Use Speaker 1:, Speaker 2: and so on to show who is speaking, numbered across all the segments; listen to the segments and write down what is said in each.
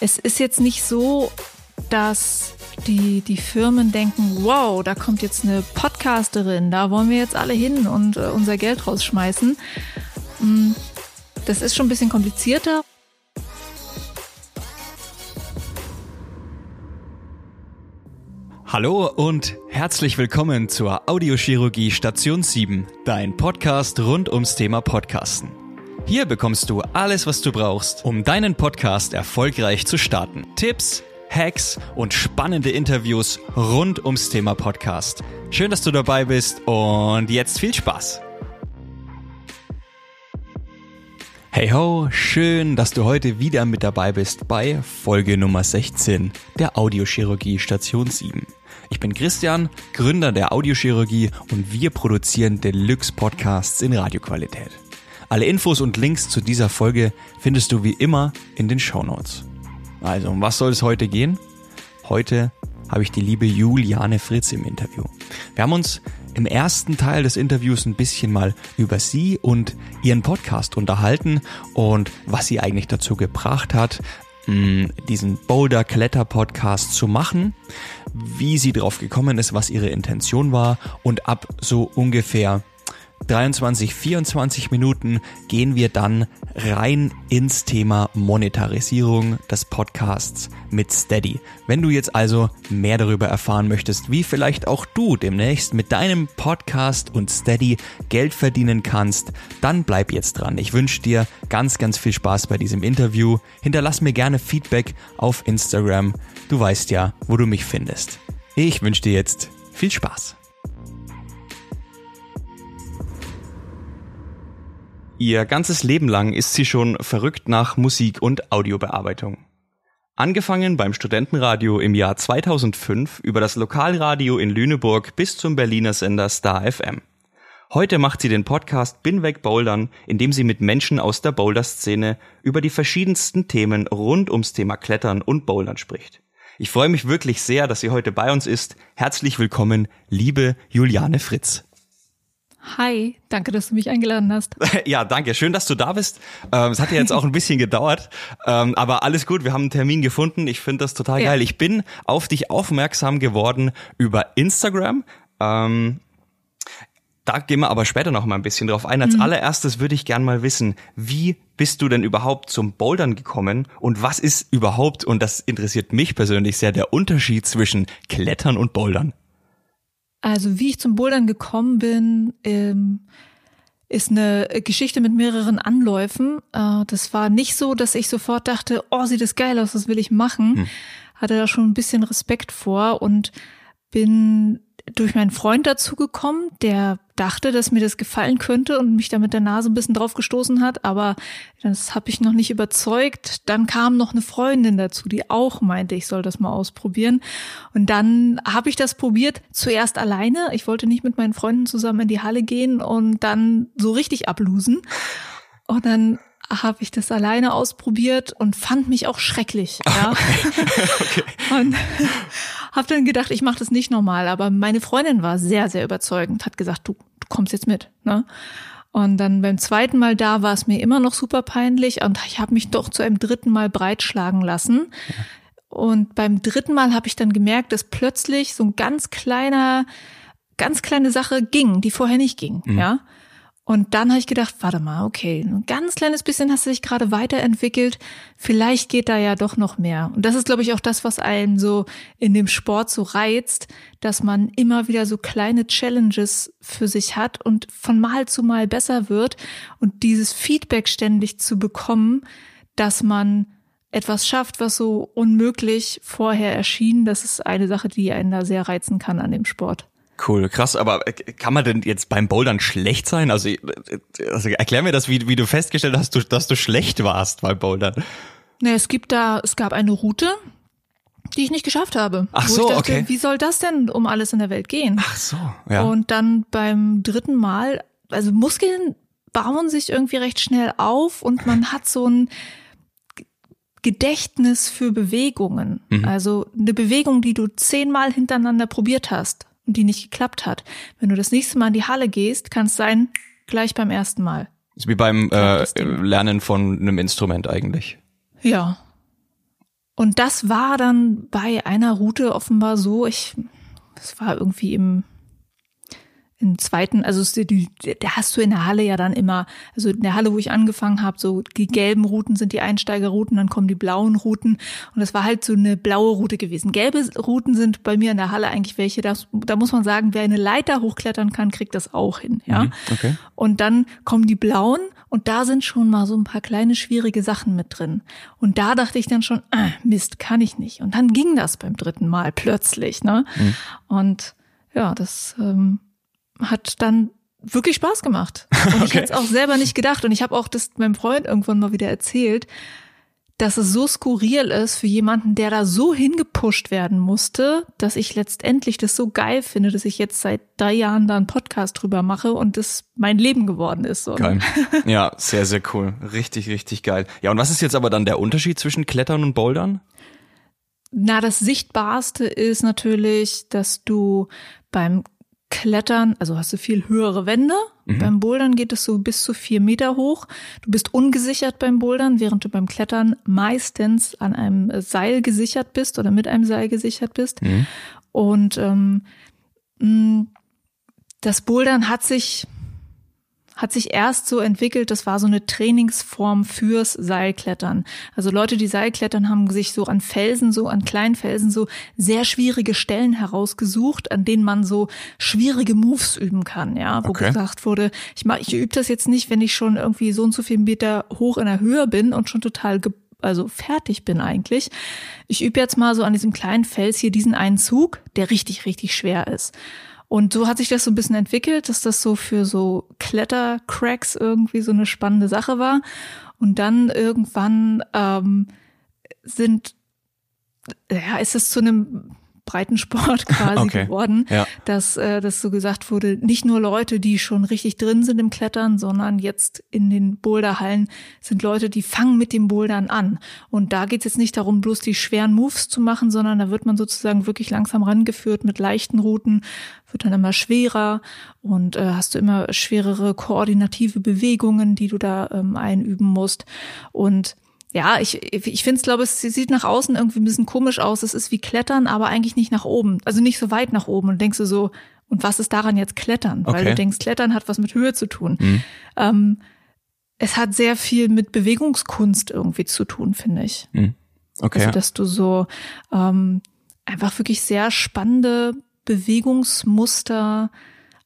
Speaker 1: es ist jetzt nicht so, dass die, die Firmen denken, wow, da kommt jetzt eine Podcasterin, da wollen wir jetzt alle hin und äh, unser Geld rausschmeißen. Mm, das ist schon ein bisschen komplizierter.
Speaker 2: Hallo und herzlich willkommen zur Audiochirurgie Station 7, dein Podcast rund ums Thema Podcasten. Hier bekommst du alles, was du brauchst, um deinen Podcast erfolgreich zu starten. Tipps, Hacks und spannende Interviews rund ums Thema Podcast. Schön, dass du dabei bist und jetzt viel Spaß. Hey ho, schön, dass du heute wieder mit dabei bist bei Folge Nummer 16 der Audiochirurgie Station 7. Ich bin Christian, Gründer der Audiochirurgie und wir produzieren Deluxe Podcasts in Radioqualität. Alle Infos und Links zu dieser Folge findest du wie immer in den Show. Also, um was soll es heute gehen? Heute habe ich die liebe Juliane Fritz im Interview. Wir haben uns im ersten Teil des Interviews ein bisschen mal über sie und ihren Podcast unterhalten und was sie eigentlich dazu gebracht hat, mm, diesen Boulder Kletter Podcast zu machen, wie sie drauf gekommen ist, was ihre Intention war und ab so ungefähr 23, 24 Minuten gehen wir dann rein ins Thema Monetarisierung des Podcasts mit Steady. Wenn du jetzt also mehr darüber erfahren möchtest, wie vielleicht auch du demnächst mit deinem Podcast und Steady Geld verdienen kannst, dann bleib jetzt dran. Ich wünsche dir ganz, ganz viel Spaß bei diesem Interview. Hinterlass mir gerne Feedback auf Instagram. Du weißt ja, wo du mich findest. Ich wünsche dir jetzt viel Spaß. Ihr ganzes Leben lang ist sie schon verrückt nach Musik und Audiobearbeitung. Angefangen beim Studentenradio im Jahr 2005 über das Lokalradio in Lüneburg bis zum Berliner Sender Star FM. Heute macht sie den Podcast Bin weg Bouldern, in dem sie mit Menschen aus der Boulder-Szene über die verschiedensten Themen rund ums Thema Klettern und Bouldern spricht. Ich freue mich wirklich sehr, dass sie heute bei uns ist. Herzlich willkommen, liebe Juliane Fritz.
Speaker 1: Hi, danke, dass du mich eingeladen hast.
Speaker 2: Ja, danke. Schön, dass du da bist. Ähm, es hat ja jetzt auch ein bisschen gedauert, ähm, aber alles gut. Wir haben einen Termin gefunden. Ich finde das total ja. geil. Ich bin auf dich aufmerksam geworden über Instagram. Ähm, da gehen wir aber später noch mal ein bisschen drauf ein. Als mhm. allererstes würde ich gern mal wissen, wie bist du denn überhaupt zum Bouldern gekommen und was ist überhaupt, und das interessiert mich persönlich sehr, der Unterschied zwischen Klettern und Bouldern?
Speaker 1: Also wie ich zum Bouldern gekommen bin, ähm, ist eine Geschichte mit mehreren Anläufen. Äh, das war nicht so, dass ich sofort dachte, oh, sieht das geil aus, das will ich machen. Hm. Hatte da schon ein bisschen Respekt vor und bin durch meinen Freund dazu gekommen, der dachte, dass mir das gefallen könnte und mich da mit der Nase ein bisschen drauf gestoßen hat, aber das habe ich noch nicht überzeugt. Dann kam noch eine Freundin dazu, die auch meinte, ich soll das mal ausprobieren. Und dann habe ich das probiert, zuerst alleine. Ich wollte nicht mit meinen Freunden zusammen in die Halle gehen und dann so richtig ablusen. Und dann habe ich das alleine ausprobiert und fand mich auch schrecklich. Ja? Okay. Und habe dann gedacht, ich mache das nicht normal. Aber meine Freundin war sehr, sehr überzeugend, hat gesagt, du, du kommst jetzt mit. Ne? Und dann beim zweiten Mal da war es mir immer noch super peinlich und ich habe mich doch zu einem dritten Mal breitschlagen lassen. Und beim dritten Mal habe ich dann gemerkt, dass plötzlich so ein ganz kleiner, ganz kleine Sache ging, die vorher nicht ging. Mhm. Ja. Und dann habe ich gedacht, warte mal, okay, ein ganz kleines bisschen hast du dich gerade weiterentwickelt. Vielleicht geht da ja doch noch mehr. Und das ist, glaube ich, auch das, was einen so in dem Sport so reizt, dass man immer wieder so kleine Challenges für sich hat und von Mal zu Mal besser wird und dieses Feedback ständig zu bekommen, dass man etwas schafft, was so unmöglich vorher erschien. Das ist eine Sache, die einen da sehr reizen kann an dem Sport.
Speaker 2: Cool, krass, aber äh, kann man denn jetzt beim Bouldern schlecht sein? Also, äh, also erklär mir das, wie, wie du festgestellt hast, du, dass du schlecht warst beim Bouldern.
Speaker 1: Ne, es gibt da, es gab eine Route, die ich nicht geschafft habe.
Speaker 2: Ach so, dachte, okay.
Speaker 1: Wie soll das denn um alles in der Welt gehen?
Speaker 2: Ach so, ja.
Speaker 1: Und dann beim dritten Mal, also Muskeln bauen sich irgendwie recht schnell auf und man hat so ein Gedächtnis für Bewegungen. Mhm. Also eine Bewegung, die du zehnmal hintereinander probiert hast und die nicht geklappt hat. Wenn du das nächste Mal in die Halle gehst, kann es sein, gleich beim ersten Mal.
Speaker 2: ist wie beim äh, Lernen von einem Instrument eigentlich.
Speaker 1: Ja. und das war dann bei einer Route offenbar so, ich, das war irgendwie im, im zweiten, also die, da hast du in der Halle ja dann immer, also in der Halle, wo ich angefangen habe, so die gelben Routen sind die Einsteigerrouten, dann kommen die blauen Routen und das war halt so eine blaue Route gewesen. Gelbe Routen sind bei mir in der Halle eigentlich welche, das, da muss man sagen, wer eine Leiter hochklettern kann, kriegt das auch hin, ja.
Speaker 2: Mhm, okay.
Speaker 1: Und dann kommen die blauen und da sind schon mal so ein paar kleine schwierige Sachen mit drin. Und da dachte ich dann schon, ah, Mist, kann ich nicht. Und dann ging das beim dritten Mal plötzlich, ne? Mhm. Und ja, das ähm, hat dann wirklich Spaß gemacht. Und okay. ich hätte es auch selber nicht gedacht. Und ich habe auch das meinem Freund irgendwann mal wieder erzählt, dass es so skurril ist für jemanden, der da so hingepusht werden musste, dass ich letztendlich das so geil finde, dass ich jetzt seit drei Jahren da einen Podcast drüber mache und das mein Leben geworden ist. So.
Speaker 2: Geil. Ja, sehr, sehr cool. Richtig, richtig geil. Ja, und was ist jetzt aber dann der Unterschied zwischen Klettern und Bouldern?
Speaker 1: Na, das Sichtbarste ist natürlich, dass du beim Klettern, also hast du viel höhere Wände. Mhm. Beim Bouldern geht es so bis zu vier Meter hoch. Du bist ungesichert beim Bouldern, während du beim Klettern meistens an einem Seil gesichert bist oder mit einem Seil gesichert bist. Mhm. Und ähm, das Bouldern hat sich hat sich erst so entwickelt, das war so eine Trainingsform fürs Seilklettern. Also Leute, die Seilklettern, haben sich so an Felsen, so an kleinen Felsen, so sehr schwierige Stellen herausgesucht, an denen man so schwierige Moves üben kann, ja, wo okay. gesagt wurde, ich mach, ich übe das jetzt nicht, wenn ich schon irgendwie so und so viel Meter hoch in der Höhe bin und schon total also fertig bin eigentlich. Ich übe jetzt mal so an diesem kleinen Fels hier diesen einen Zug, der richtig, richtig schwer ist. Und so hat sich das so ein bisschen entwickelt, dass das so für so Klettercracks irgendwie so eine spannende Sache war. Und dann irgendwann ähm, sind, ja, ist es zu einem Breitensport quasi okay. geworden, ja. dass äh, das so gesagt wurde, nicht nur Leute, die schon richtig drin sind im Klettern, sondern jetzt in den Boulderhallen sind Leute, die fangen mit dem Bouldern an. Und da geht es jetzt nicht darum, bloß die schweren Moves zu machen, sondern da wird man sozusagen wirklich langsam rangeführt mit leichten Routen, wird dann immer schwerer und äh, hast du immer schwerere koordinative Bewegungen, die du da ähm, einüben musst. Und ja, ich, ich finde es, glaube ich, es sieht nach außen irgendwie ein bisschen komisch aus. Es ist wie Klettern, aber eigentlich nicht nach oben. Also nicht so weit nach oben. Und denkst du so, und was ist daran jetzt Klettern? Okay. Weil du denkst, Klettern hat was mit Höhe zu tun. Mhm. Ähm, es hat sehr viel mit Bewegungskunst irgendwie zu tun, finde ich. Mhm. Okay. Also, dass du so ähm, einfach wirklich sehr spannende Bewegungsmuster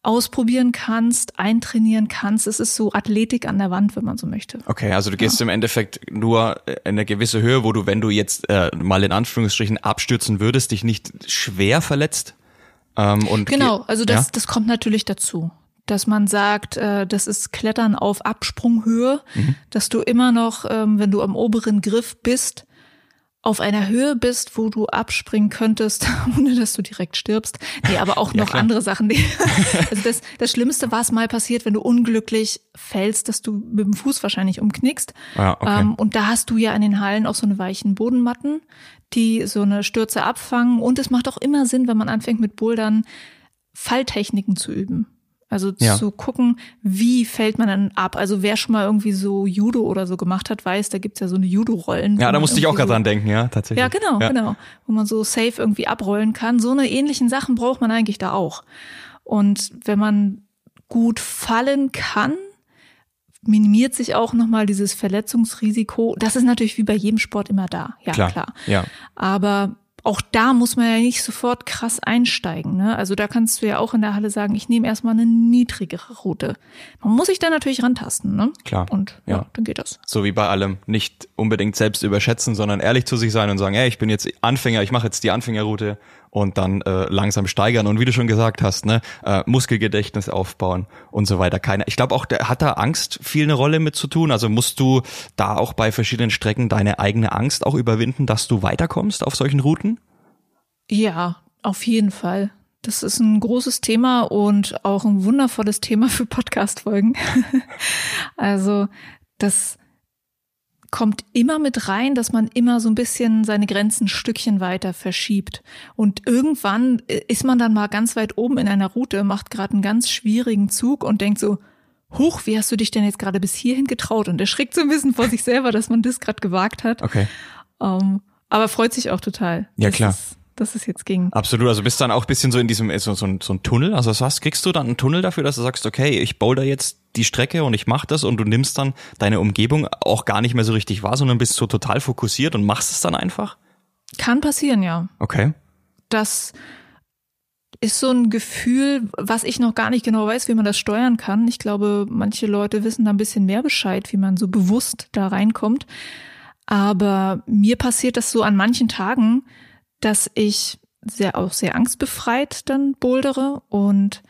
Speaker 1: ausprobieren kannst, eintrainieren kannst. Es ist so Athletik an der Wand, wenn man so möchte.
Speaker 2: Okay, also du gehst ja. im Endeffekt nur in eine gewisse Höhe, wo du, wenn du jetzt äh, mal in Anführungsstrichen abstürzen würdest, dich nicht schwer verletzt.
Speaker 1: Ähm, und genau, also das, ja? das kommt natürlich dazu dass man sagt, äh, das ist Klettern auf Absprunghöhe, mhm. dass du immer noch, ähm, wenn du am oberen Griff bist, auf einer Höhe bist, wo du abspringen könntest, ohne dass du direkt stirbst. Nee, aber auch noch klar. andere Sachen. Also das, das Schlimmste, was mal passiert, wenn du unglücklich fällst, dass du mit dem Fuß wahrscheinlich umknickst. Ja, okay. ähm, und da hast du ja in den Hallen auch so eine weichen Bodenmatten, die so eine Stürze abfangen. Und es macht auch immer Sinn, wenn man anfängt mit Bouldern, Falltechniken zu üben. Also ja. zu gucken, wie fällt man dann ab. Also wer schon mal irgendwie so Judo oder so gemacht hat, weiß, da gibt's ja so eine Judo-Rollen.
Speaker 2: Ja, da musste ich auch gerade so, dran denken, ja, tatsächlich.
Speaker 1: Ja, genau, ja. genau. Wo man so safe irgendwie abrollen kann. So eine ähnlichen Sachen braucht man eigentlich da auch. Und wenn man gut fallen kann, minimiert sich auch nochmal dieses Verletzungsrisiko. Das ist natürlich wie bei jedem Sport immer da. Ja, klar. klar. Ja. Aber auch da muss man ja nicht sofort krass einsteigen. Ne? Also da kannst du ja auch in der Halle sagen, ich nehme erstmal eine niedrigere Route. Man muss sich da natürlich rantasten. Ne?
Speaker 2: Klar.
Speaker 1: Und ja, ja, dann geht das.
Speaker 2: So wie bei allem. Nicht unbedingt selbst überschätzen, sondern ehrlich zu sich sein und sagen, hey, ich bin jetzt Anfänger, ich mache jetzt die Anfängerroute und dann äh, langsam steigern und wie du schon gesagt hast, ne, äh, Muskelgedächtnis aufbauen und so weiter. Keine, ich glaube auch, der hat da Angst viel eine Rolle mit zu tun. Also musst du da auch bei verschiedenen Strecken deine eigene Angst auch überwinden, dass du weiterkommst auf solchen Routen?
Speaker 1: Ja, auf jeden Fall. Das ist ein großes Thema und auch ein wundervolles Thema für Podcast-Folgen. also das kommt immer mit rein, dass man immer so ein bisschen seine Grenzen ein Stückchen weiter verschiebt. Und irgendwann äh, ist man dann mal ganz weit oben in einer Route, macht gerade einen ganz schwierigen Zug und denkt so, Huch, wie hast du dich denn jetzt gerade bis hierhin getraut? Und erschrickt so ein bisschen vor sich selber, dass man das gerade gewagt hat.
Speaker 2: Okay.
Speaker 1: Ähm, Aber freut sich auch total.
Speaker 2: Ja, klar.
Speaker 1: Es, dass es jetzt ging.
Speaker 2: Absolut, also bist dann auch ein bisschen so in diesem, so, so, ein, so ein Tunnel, also was kriegst du dann einen Tunnel dafür, dass du sagst, okay, ich boulder jetzt die Strecke und ich mach das und du nimmst dann deine Umgebung auch gar nicht mehr so richtig wahr, sondern bist so total fokussiert und machst es dann einfach?
Speaker 1: Kann passieren, ja.
Speaker 2: Okay.
Speaker 1: Das ist so ein Gefühl, was ich noch gar nicht genau weiß, wie man das steuern kann. Ich glaube, manche Leute wissen da ein bisschen mehr Bescheid, wie man so bewusst da reinkommt. Aber mir passiert das so an manchen Tagen, dass ich sehr auch sehr angstbefreit dann bouldere und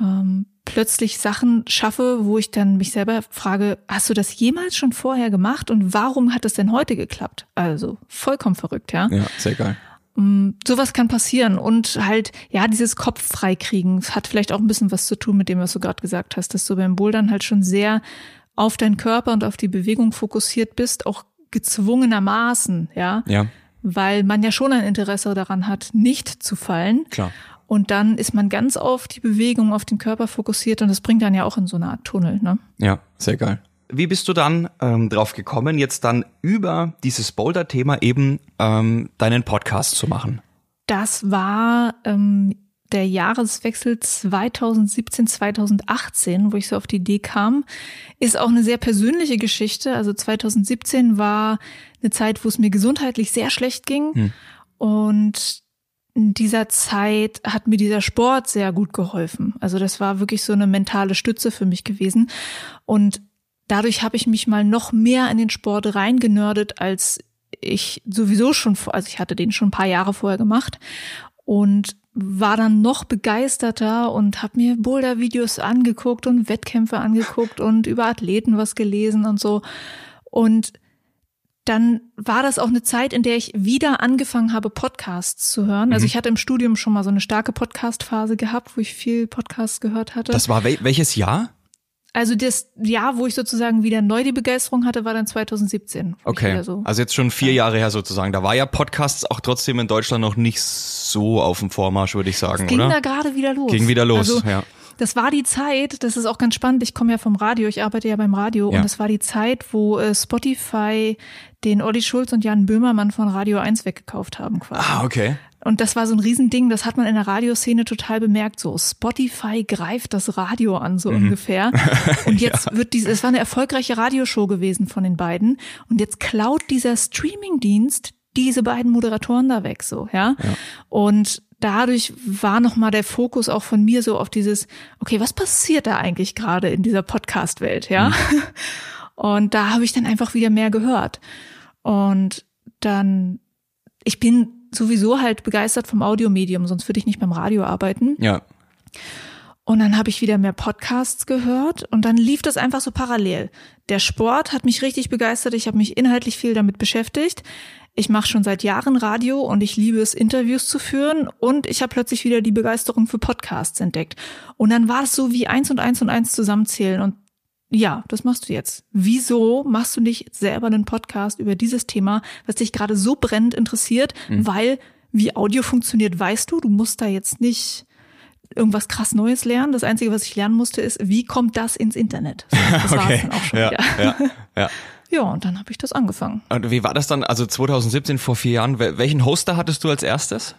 Speaker 1: ähm, plötzlich Sachen schaffe, wo ich dann mich selber frage, hast du das jemals schon vorher gemacht und warum hat das denn heute geklappt? Also vollkommen verrückt, ja.
Speaker 2: Ja, sehr geil.
Speaker 1: Um, mm, sowas kann passieren und halt, ja, dieses Kopf freikriegen hat vielleicht auch ein bisschen was zu tun mit dem, was du gerade gesagt hast, dass du beim Bouldern halt schon sehr auf deinen Körper und auf die Bewegung fokussiert bist, auch gezwungenermaßen, ja.
Speaker 2: Ja
Speaker 1: weil man ja schon ein Interesse daran hat, nicht zu fallen.
Speaker 2: Klar.
Speaker 1: Und dann ist man ganz auf die Bewegung, auf den Körper fokussiert und das bringt dann ja auch in so eine Art Tunnel. Ne?
Speaker 2: Ja, sehr geil. Wie bist du dann ähm, drauf gekommen, jetzt dann über dieses Boulder-Thema eben ähm, deinen Podcast zu machen?
Speaker 1: Das war ähm, der Jahreswechsel 2017, 2018, wo ich so auf die Idee kam, ist auch eine sehr persönliche Geschichte. Also 2017 war eine Zeit, wo es mir gesundheitlich sehr schlecht ging. Hm. Und in dieser Zeit hat mir dieser Sport sehr gut geholfen. Also das war wirklich so eine mentale Stütze für mich gewesen. Und dadurch habe ich mich mal noch mehr in den Sport reingenördet, als ich sowieso schon, also ich hatte den schon ein paar Jahre vorher gemacht und war dann noch begeisterter und habe mir Boulder-Videos angeguckt und Wettkämpfe angeguckt und über Athleten was gelesen und so. Und dann war das auch eine Zeit, in der ich wieder angefangen habe, Podcasts zu hören. Also mhm. ich hatte im Studium schon mal so eine starke Podcast-Phase gehabt, wo ich viel Podcasts gehört hatte.
Speaker 2: Das war wel welches Jahr?
Speaker 1: Also das Jahr, wo ich sozusagen wieder neu die Begeisterung hatte, war dann 2017.
Speaker 2: Okay. So also jetzt schon vier Jahre her sozusagen. Da war ja Podcasts auch trotzdem in Deutschland noch nicht so auf dem Vormarsch, würde ich sagen,
Speaker 1: es ging
Speaker 2: oder?
Speaker 1: da gerade wieder los.
Speaker 2: Ging wieder los,
Speaker 1: also,
Speaker 2: ja.
Speaker 1: Das war die Zeit, das ist auch ganz spannend, ich komme ja vom Radio, ich arbeite ja beim Radio ja. und das war die Zeit, wo äh, Spotify den Olli Schulz und Jan Böhmermann von Radio 1 weggekauft haben quasi.
Speaker 2: Ah, okay.
Speaker 1: Und das war so ein Riesending, das hat man in der Radioszene total bemerkt. So, Spotify greift das Radio an, so mhm. ungefähr. Und jetzt ja. wird diese, es war eine erfolgreiche Radioshow gewesen von den beiden. Und jetzt klaut dieser Streamingdienst diese beiden Moderatoren da weg, so, ja. ja. Und dadurch war nochmal der Fokus auch von mir so auf dieses, okay, was passiert da eigentlich gerade in dieser Podcast-Welt, ja? Mhm. Und da habe ich dann einfach wieder mehr gehört. Und dann, ich bin sowieso halt begeistert vom Audiomedium, sonst würde ich nicht beim Radio arbeiten.
Speaker 2: Ja.
Speaker 1: Und dann habe ich wieder mehr Podcasts gehört und dann lief das einfach so parallel. Der Sport hat mich richtig begeistert, ich habe mich inhaltlich viel damit beschäftigt. Ich mache schon seit Jahren Radio und ich liebe es, Interviews zu führen und ich habe plötzlich wieder die Begeisterung für Podcasts entdeckt. Und dann war es so wie eins und eins und eins zusammenzählen und ja, das machst du jetzt. Wieso machst du nicht selber einen Podcast über dieses Thema, was dich gerade so brennend interessiert? Mhm. Weil wie Audio funktioniert, weißt du, du musst da jetzt nicht irgendwas krass Neues lernen. Das Einzige, was ich lernen musste, ist, wie kommt das ins Internet? Das
Speaker 2: okay. war es dann auch schon ja, wieder. Ja, ja.
Speaker 1: ja, und dann habe ich das angefangen.
Speaker 2: Und wie war das dann, also 2017, vor vier Jahren, welchen Hoster hattest du als erstes?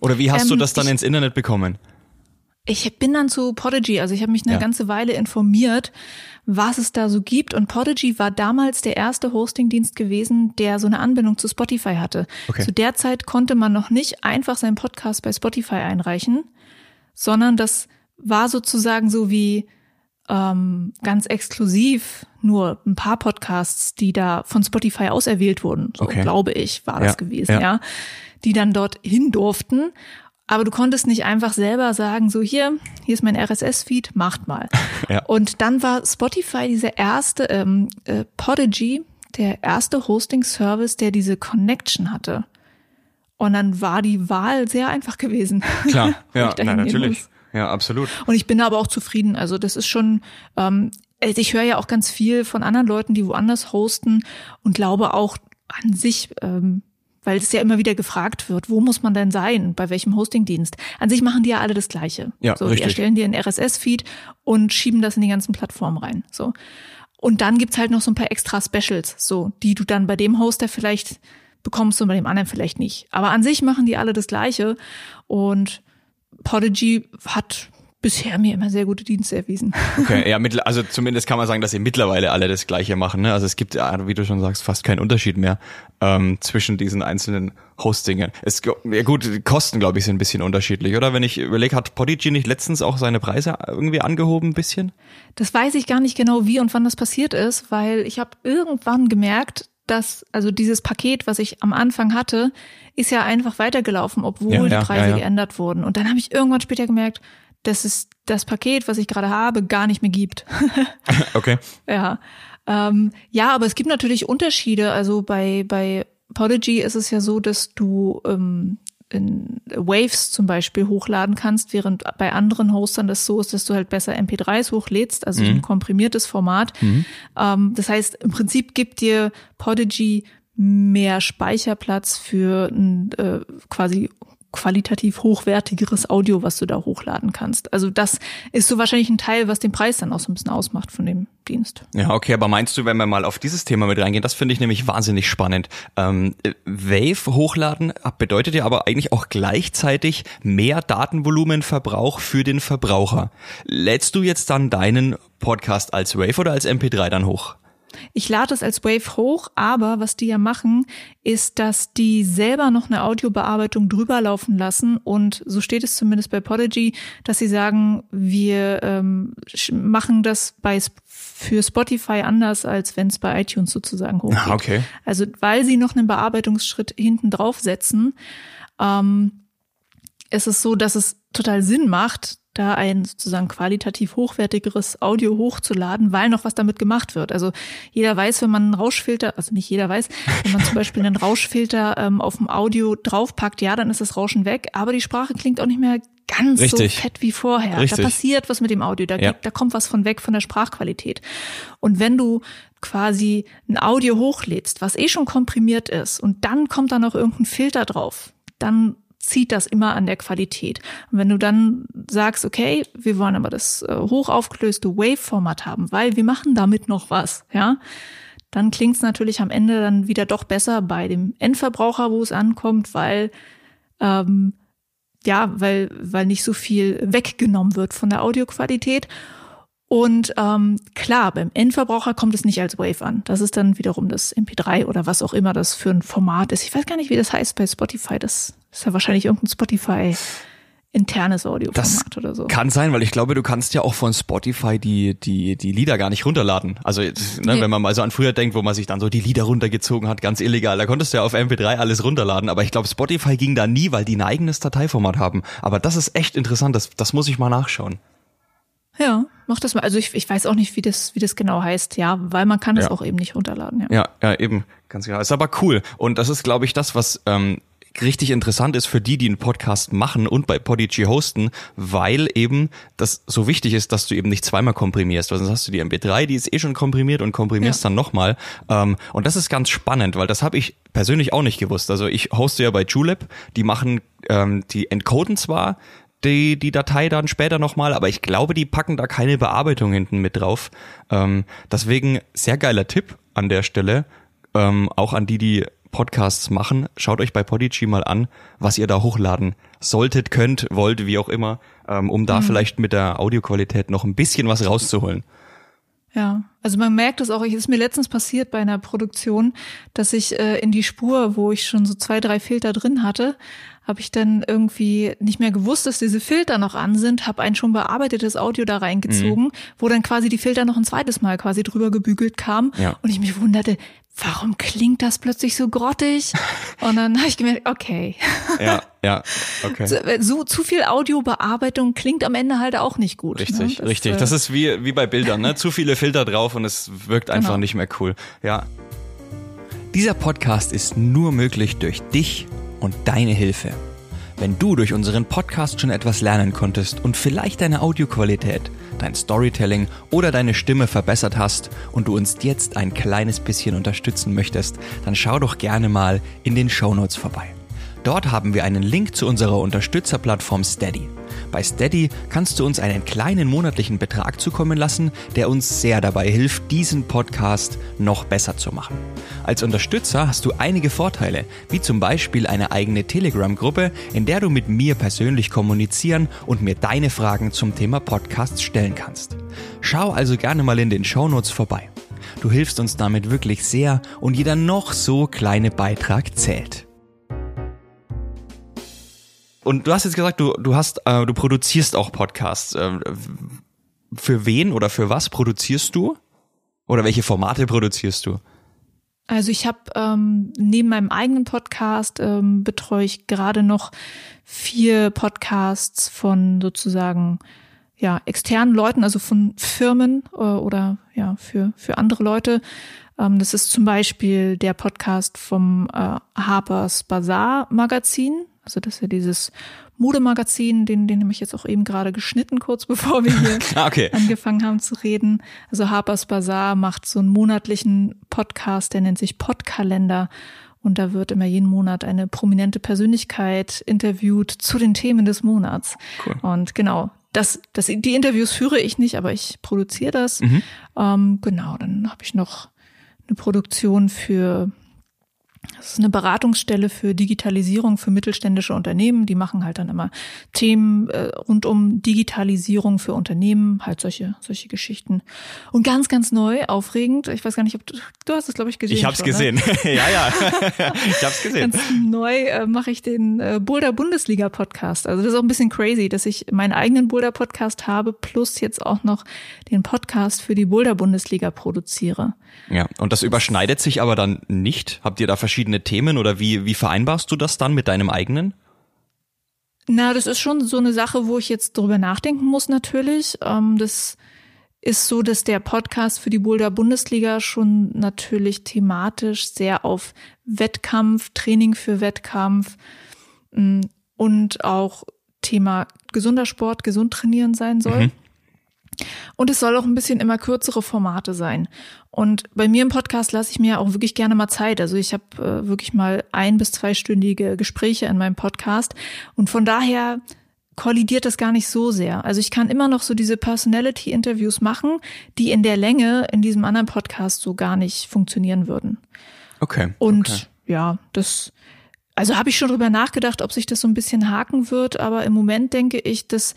Speaker 2: Oder wie hast ähm, du das dann ins Internet bekommen?
Speaker 1: Ich bin dann zu Podigy, also ich habe mich eine ja. ganze Weile informiert, was es da so gibt. Und Podigy war damals der erste Hostingdienst gewesen, der so eine Anbindung zu Spotify hatte. Okay. Zu der Zeit konnte man noch nicht einfach seinen Podcast bei Spotify einreichen, sondern das war sozusagen so wie ähm, ganz exklusiv nur ein paar Podcasts, die da von Spotify auserwählt wurden, so okay. glaube ich, war das ja. gewesen, ja. ja, die dann dort hin durften. Aber du konntest nicht einfach selber sagen, so hier, hier ist mein RSS-Feed, macht mal. Ja. Und dann war Spotify dieser erste, ähm, äh, Podigy, der erste Hosting-Service, der diese Connection hatte. Und dann war die Wahl sehr einfach gewesen.
Speaker 2: Klar, ja, na, natürlich. Ja, absolut.
Speaker 1: Und ich bin aber auch zufrieden. Also das ist schon, ähm, also ich höre ja auch ganz viel von anderen Leuten, die woanders hosten und glaube auch an sich, ähm, weil es ja immer wieder gefragt wird, wo muss man denn sein, bei welchem Hostingdienst? An sich machen die ja alle das Gleiche.
Speaker 2: Ja,
Speaker 1: so,
Speaker 2: richtig.
Speaker 1: Die erstellen dir einen RSS-Feed und schieben das in die ganzen Plattformen rein. So. Und dann gibt's halt noch so ein paar extra Specials, so, die du dann bei dem Hoster vielleicht bekommst du bei dem anderen vielleicht nicht. Aber an sich machen die alle das Gleiche und Podigy hat bisher mir immer sehr gute Dienste erwiesen.
Speaker 2: Okay, ja, also zumindest kann man sagen, dass sie mittlerweile alle das Gleiche machen. Ne? Also es gibt, wie du schon sagst, fast keinen Unterschied mehr ähm, zwischen diesen einzelnen Hostingen. Es, ja gut, die Kosten, glaube ich, sind ein bisschen unterschiedlich, oder? Wenn ich überlege, hat Podigy nicht letztens auch seine Preise irgendwie angehoben ein bisschen?
Speaker 1: Das weiß ich gar nicht genau, wie und wann das passiert ist, weil ich habe irgendwann gemerkt, dass, also dieses Paket, was ich am Anfang hatte, ist ja einfach weitergelaufen, obwohl ja, ja, die Preise ja, geändert wurden. Und dann habe ich irgendwann später gemerkt, dass es das Paket, was ich gerade habe, gar nicht mehr gibt.
Speaker 2: okay.
Speaker 1: Ja. Ähm, ja, aber es gibt natürlich Unterschiede. Also bei, bei Podigy ist es ja so, dass du ähm, in Waves zum Beispiel hochladen kannst, während bei anderen Hostern das so ist, dass du halt besser MP3s hochlädst, also mhm. ein komprimiertes Format. Mhm. Ähm, das heißt, im Prinzip gibt dir Podigy mehr Speicherplatz für ein äh, quasi qualitativ hochwertigeres Audio, was du da hochladen kannst. Also das ist so wahrscheinlich ein Teil, was den Preis dann auch so ein bisschen ausmacht von dem Dienst.
Speaker 2: Ja, okay, aber meinst du, wenn wir mal auf dieses Thema mit reingehen, das finde ich nämlich wahnsinnig spannend. Ähm, Wave hochladen bedeutet ja aber eigentlich auch gleichzeitig mehr Datenvolumenverbrauch für den Verbraucher. Lädst du jetzt dann deinen Podcast als Wave oder als MP3 dann hoch?
Speaker 1: Ich lade es als Wave hoch, aber was die ja machen, ist, dass die selber noch eine Audiobearbeitung drüber laufen lassen und so steht es zumindest bei Podigy, dass sie sagen, wir ähm, machen das bei für Spotify anders, als wenn es bei iTunes sozusagen hochgeht.
Speaker 2: Ah, okay.
Speaker 1: Also weil sie noch einen Bearbeitungsschritt hinten draufsetzen, ähm, ist es so, dass es total Sinn macht, da ein sozusagen qualitativ hochwertigeres Audio hochzuladen, weil noch was damit gemacht wird. Also jeder weiß, wenn man einen Rauschfilter, also nicht jeder weiß, wenn man zum Beispiel einen Rauschfilter ähm, auf dem Audio draufpackt, ja, dann ist das Rauschen weg, aber die Sprache klingt auch nicht mehr ganz Richtig. so fett wie vorher. Richtig. Da passiert was mit dem Audio, da, ja. da kommt was von weg von der Sprachqualität. Und wenn du quasi ein Audio hochlädst, was eh schon komprimiert ist, und dann kommt da noch irgendein Filter drauf, dann zieht das immer an der Qualität. Und wenn du dann sagst, okay, wir wollen aber das äh, hoch aufgelöste Wave-Format haben, weil wir machen damit noch was, ja, dann klingt es natürlich am Ende dann wieder doch besser bei dem Endverbraucher, wo es ankommt, weil ähm, ja, weil, weil nicht so viel weggenommen wird von der Audioqualität. Und ähm, klar, beim Endverbraucher kommt es nicht als Wave an. Das ist dann wiederum das MP3 oder was auch immer das für ein Format ist. Ich weiß gar nicht, wie das heißt bei Spotify. Das ist ja wahrscheinlich irgendein Spotify internes Audioformat das oder so.
Speaker 2: Kann sein, weil ich glaube, du kannst ja auch von Spotify die die die Lieder gar nicht runterladen. Also ne, nee. wenn man mal so an früher denkt, wo man sich dann so die Lieder runtergezogen hat, ganz illegal, da konntest du ja auf MP3 alles runterladen. Aber ich glaube, Spotify ging da nie, weil die ein eigenes Dateiformat haben. Aber das ist echt interessant. Das das muss ich mal nachschauen.
Speaker 1: Ja, mach das mal. Also ich, ich weiß auch nicht, wie das, wie das genau heißt, ja, weil man kann es ja. auch eben nicht runterladen. Ja.
Speaker 2: ja, ja, eben, ganz genau. Ist aber cool. Und das ist, glaube ich, das, was ähm, richtig interessant ist für die, die einen Podcast machen und bei Podigy hosten, weil eben das so wichtig ist, dass du eben nicht zweimal komprimierst. Weil sonst hast du die MP3, die ist eh schon komprimiert und komprimierst ja. dann nochmal. Ähm, und das ist ganz spannend, weil das habe ich persönlich auch nicht gewusst. Also ich hoste ja bei Julep, die machen, ähm, die encoden zwar die, die Datei dann später nochmal, aber ich glaube, die packen da keine Bearbeitung hinten mit drauf. Ähm, deswegen sehr geiler Tipp an der Stelle, ähm, auch an die, die Podcasts machen. Schaut euch bei Podigy mal an, was ihr da hochladen solltet, könnt, wollt, wie auch immer, ähm, um da mhm. vielleicht mit der Audioqualität noch ein bisschen was rauszuholen.
Speaker 1: Ja, also man merkt es auch, es ist mir letztens passiert bei einer Produktion, dass ich äh, in die Spur, wo ich schon so zwei, drei Filter drin hatte, habe ich dann irgendwie nicht mehr gewusst, dass diese Filter noch an sind, habe ein schon bearbeitetes Audio da reingezogen, mhm. wo dann quasi die Filter noch ein zweites Mal quasi drüber gebügelt kamen ja. und ich mich wunderte, warum klingt das plötzlich so grottig? Und dann habe ich gemerkt, okay.
Speaker 2: Ja, ja, okay.
Speaker 1: So zu viel Audiobearbeitung klingt am Ende halt auch nicht gut.
Speaker 2: Ne? Richtig, ne? das, richtig. Das ist wie, wie bei Bildern, ne? Zu viele Filter drauf und es wirkt einfach genau. nicht mehr cool. Ja. Dieser Podcast ist nur möglich durch dich und deine Hilfe. Wenn du durch unseren Podcast schon etwas lernen konntest und vielleicht deine Audioqualität, dein Storytelling oder deine Stimme verbessert hast und du uns jetzt ein kleines bisschen unterstützen möchtest, dann schau doch gerne mal in den Show Notes vorbei. Dort haben wir einen Link zu unserer Unterstützerplattform Steady. Bei Steady kannst du uns einen kleinen monatlichen Betrag zukommen lassen, der uns sehr dabei hilft, diesen Podcast noch besser zu machen. Als Unterstützer hast du einige Vorteile, wie zum Beispiel eine eigene Telegram-Gruppe, in der du mit mir persönlich kommunizieren und mir deine Fragen zum Thema Podcasts stellen kannst. Schau also gerne mal in den Shownotes vorbei. Du hilfst uns damit wirklich sehr und jeder noch so kleine Beitrag zählt. Und du hast jetzt gesagt, du, du hast, äh, du produzierst auch Podcasts. Ähm, für wen oder für was produzierst du? Oder welche Formate produzierst du?
Speaker 1: Also ich habe ähm, neben meinem eigenen Podcast ähm, betreue ich gerade noch vier Podcasts von sozusagen ja externen Leuten, also von Firmen äh, oder ja für für andere Leute. Ähm, das ist zum Beispiel der Podcast vom äh, Harper's Bazaar Magazin. Also das ist ja dieses Modemagazin, den, den habe ich jetzt auch eben gerade geschnitten, kurz bevor wir hier
Speaker 2: okay.
Speaker 1: angefangen haben zu reden. Also Harper's Bazaar macht so einen monatlichen Podcast, der nennt sich Podkalender. Und da wird immer jeden Monat eine prominente Persönlichkeit interviewt zu den Themen des Monats.
Speaker 2: Cool.
Speaker 1: Und genau, das, das, die Interviews führe ich nicht, aber ich produziere das.
Speaker 2: Mhm.
Speaker 1: Ähm, genau, dann habe ich noch eine Produktion für das ist eine Beratungsstelle für Digitalisierung für mittelständische Unternehmen. Die machen halt dann immer Themen äh, rund um Digitalisierung für Unternehmen, halt solche solche Geschichten. Und ganz ganz neu, aufregend. Ich weiß gar nicht, ob du, du hast es glaube ich gesehen.
Speaker 2: Ich hab's
Speaker 1: schon,
Speaker 2: gesehen. ja, ja. ich hab's
Speaker 1: Ne?
Speaker 2: gesehen.
Speaker 1: Ganz neu äh, mache ich den äh, Boulder Bundesliga Podcast. Also das ist auch ein bisschen crazy, dass ich meinen eigenen Boulder Podcast habe plus jetzt auch noch den Podcast für die Boulder Bundesliga produziere.
Speaker 2: Ja, und das überschneidet sich aber dann nicht. Habt ihr da verschiedene Themen oder wie, wie vereinbarst du das dann mit deinem eigenen?
Speaker 1: Na, das ist schon so eine Sache, wo ich jetzt drüber nachdenken muss natürlich. Ähm, das ist so, dass der Podcast für die Boulder Bundesliga schon natürlich thematisch sehr auf Wettkampf, Training für Wettkampf mm, und auch Thema gesunder Sport, gesund trainieren sein soll. Und es soll auch ein bisschen immer kürzere Formate sein. Und bei mir im Podcast lasse ich mir auch wirklich gerne mal Zeit. Also ich habe äh, wirklich mal ein- bis zweistündige Gespräche in meinem Podcast. Und von daher kollidiert das gar nicht so sehr. Also ich kann immer noch so diese Personality-Interviews machen, die in der Länge in diesem anderen Podcast so gar nicht funktionieren würden.
Speaker 2: Okay.
Speaker 1: Und
Speaker 2: okay.
Speaker 1: ja, das, also habe ich schon drüber nachgedacht, ob sich das so ein bisschen haken wird, aber im Moment denke ich, dass